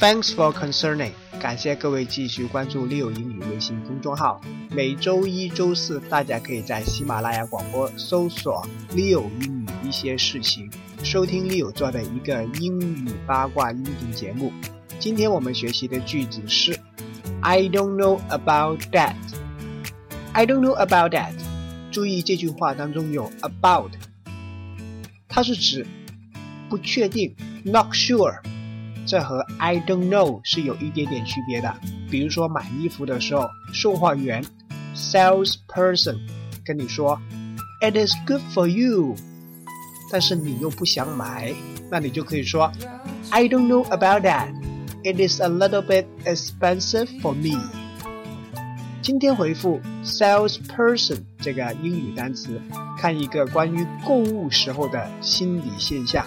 Thanks for concerning，感谢各位继续关注 Leo 英语微信公众号。每周一、周四，大家可以在喜马拉雅广播搜索 Leo 英语一些事情，收听 Leo 做的一个英语八卦音频节目。今天我们学习的句子是 I don't know about that。I don't know about that。注意这句话当中有 about，它是指不确定，not sure。这和 I don't know 是有一点点区别的。比如说买衣服的时候，售货员 salesperson 跟你说 It is good for you，但是你又不想买，那你就可以说 I don't know about that。It is a little bit expensive for me。今天回复 salesperson 这个英语单词，看一个关于购物时候的心理现象。